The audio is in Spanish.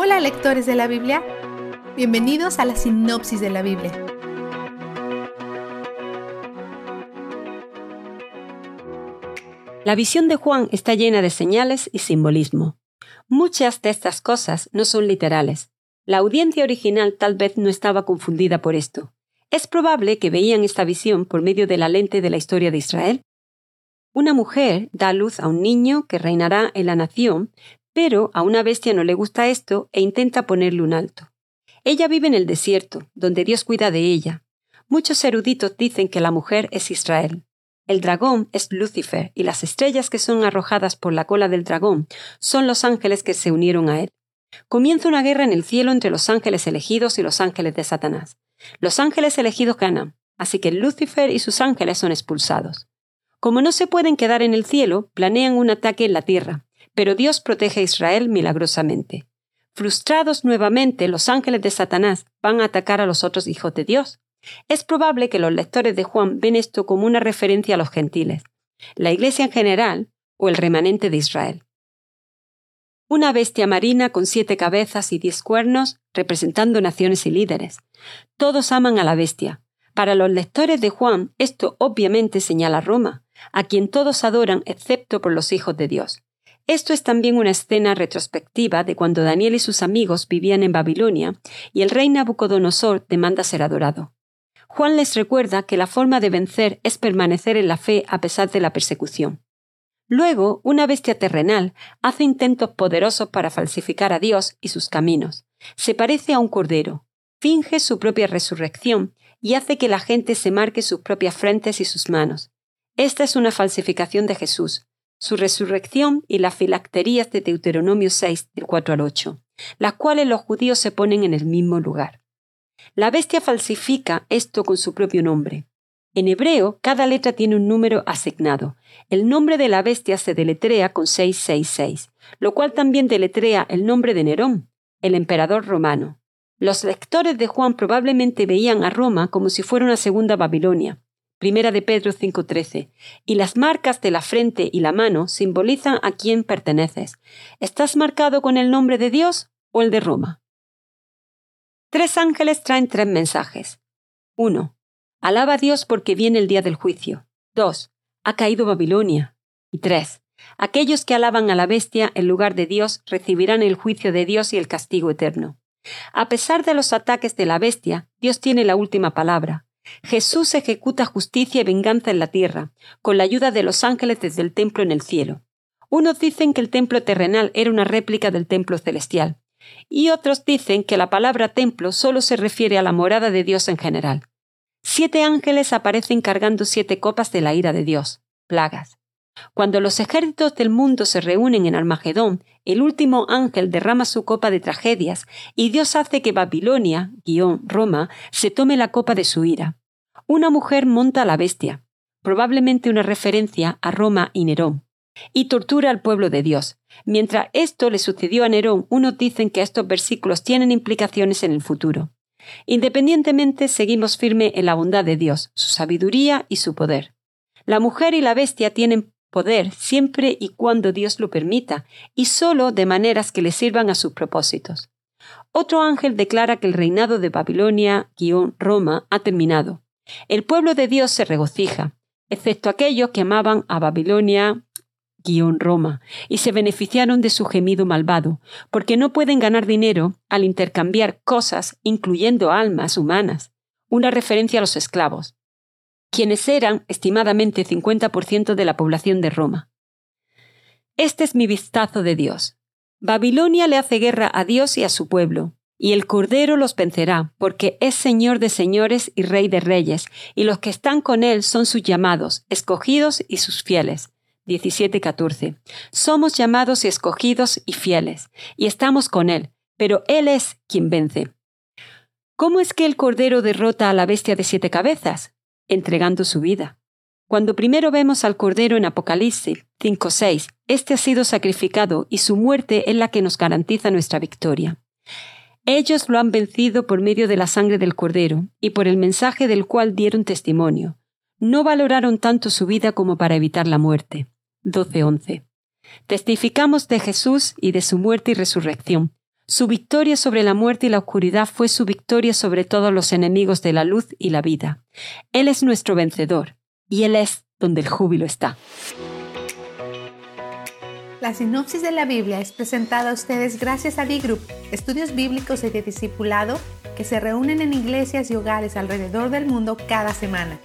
Hola lectores de la Biblia, bienvenidos a la sinopsis de la Biblia. La visión de Juan está llena de señales y simbolismo. Muchas de estas cosas no son literales. La audiencia original tal vez no estaba confundida por esto. Es probable que veían esta visión por medio de la lente de la historia de Israel. Una mujer da luz a un niño que reinará en la nación, pero a una bestia no le gusta esto e intenta ponerle un alto. Ella vive en el desierto, donde Dios cuida de ella. Muchos eruditos dicen que la mujer es Israel. El dragón es Lucifer y las estrellas que son arrojadas por la cola del dragón son los ángeles que se unieron a él. Comienza una guerra en el cielo entre los ángeles elegidos y los ángeles de Satanás. Los ángeles elegidos ganan, así que Lucifer y sus ángeles son expulsados. Como no se pueden quedar en el cielo, planean un ataque en la tierra, pero Dios protege a Israel milagrosamente. Frustrados nuevamente, los ángeles de Satanás van a atacar a los otros hijos de Dios. Es probable que los lectores de Juan ven esto como una referencia a los gentiles, la iglesia en general o el remanente de Israel. Una bestia marina con siete cabezas y diez cuernos, representando naciones y líderes. Todos aman a la bestia. Para los lectores de Juan, esto obviamente señala a Roma, a quien todos adoran excepto por los hijos de Dios. Esto es también una escena retrospectiva de cuando Daniel y sus amigos vivían en Babilonia y el rey Nabucodonosor demanda ser adorado. Juan les recuerda que la forma de vencer es permanecer en la fe a pesar de la persecución. Luego, una bestia terrenal hace intentos poderosos para falsificar a Dios y sus caminos. Se parece a un cordero, finge su propia resurrección y hace que la gente se marque sus propias frentes y sus manos. Esta es una falsificación de Jesús, su resurrección y las filacterías de Deuteronomio 6, del 4 al 8, las cuales los judíos se ponen en el mismo lugar. La bestia falsifica esto con su propio nombre. En hebreo, cada letra tiene un número asignado. El nombre de la bestia se deletrea con 666, lo cual también deletrea el nombre de Nerón, el emperador romano. Los lectores de Juan probablemente veían a Roma como si fuera una segunda Babilonia, Primera de Pedro 5:13. Y las marcas de la frente y la mano simbolizan a quién perteneces. ¿Estás marcado con el nombre de Dios o el de Roma? Tres ángeles traen tres mensajes. 1. Alaba a Dios porque viene el día del juicio. 2. Ha caído Babilonia. Y 3. Aquellos que alaban a la bestia en lugar de Dios recibirán el juicio de Dios y el castigo eterno. A pesar de los ataques de la bestia, Dios tiene la última palabra, Jesús ejecuta justicia y venganza en la tierra, con la ayuda de los ángeles desde el templo en el cielo. Unos dicen que el templo terrenal era una réplica del templo celestial, y otros dicen que la palabra templo solo se refiere a la morada de Dios en general. Siete ángeles aparecen cargando siete copas de la ira de Dios, plagas. Cuando los ejércitos del mundo se reúnen en Armagedón, el último ángel derrama su copa de tragedias y Dios hace que Babilonia, guion Roma, se tome la copa de su ira. Una mujer monta a la bestia, probablemente una referencia a Roma y Nerón, y tortura al pueblo de Dios. Mientras esto le sucedió a Nerón, unos dicen que estos versículos tienen implicaciones en el futuro. Independientemente, seguimos firme en la bondad de Dios, su sabiduría y su poder. La mujer y la bestia tienen poder siempre y cuando Dios lo permita, y solo de maneras que le sirvan a sus propósitos. Otro ángel declara que el reinado de Babilonia-Roma ha terminado. El pueblo de Dios se regocija, excepto aquellos que amaban a Babilonia, Roma, y se beneficiaron de su gemido malvado, porque no pueden ganar dinero al intercambiar cosas, incluyendo almas humanas, una referencia a los esclavos quienes eran estimadamente 50% de la población de Roma. Este es mi vistazo de Dios. Babilonia le hace guerra a Dios y a su pueblo, y el Cordero los vencerá, porque es Señor de señores y Rey de reyes, y los que están con él son sus llamados, escogidos y sus fieles. 17:14. Somos llamados y escogidos y fieles, y estamos con él, pero él es quien vence. ¿Cómo es que el Cordero derrota a la bestia de siete cabezas? Entregando su vida. Cuando primero vemos al Cordero en Apocalipsis 5.6, este ha sido sacrificado y su muerte es la que nos garantiza nuestra victoria. Ellos lo han vencido por medio de la sangre del Cordero y por el mensaje del cual dieron testimonio. No valoraron tanto su vida como para evitar la muerte. 12.11. Testificamos de Jesús y de su muerte y resurrección. Su victoria sobre la muerte y la oscuridad fue su victoria sobre todos los enemigos de la luz y la vida. Él es nuestro vencedor, y Él es donde el júbilo está. La sinopsis de la Biblia es presentada a ustedes gracias a D-Group, estudios bíblicos y de discipulado que se reúnen en iglesias y hogares alrededor del mundo cada semana.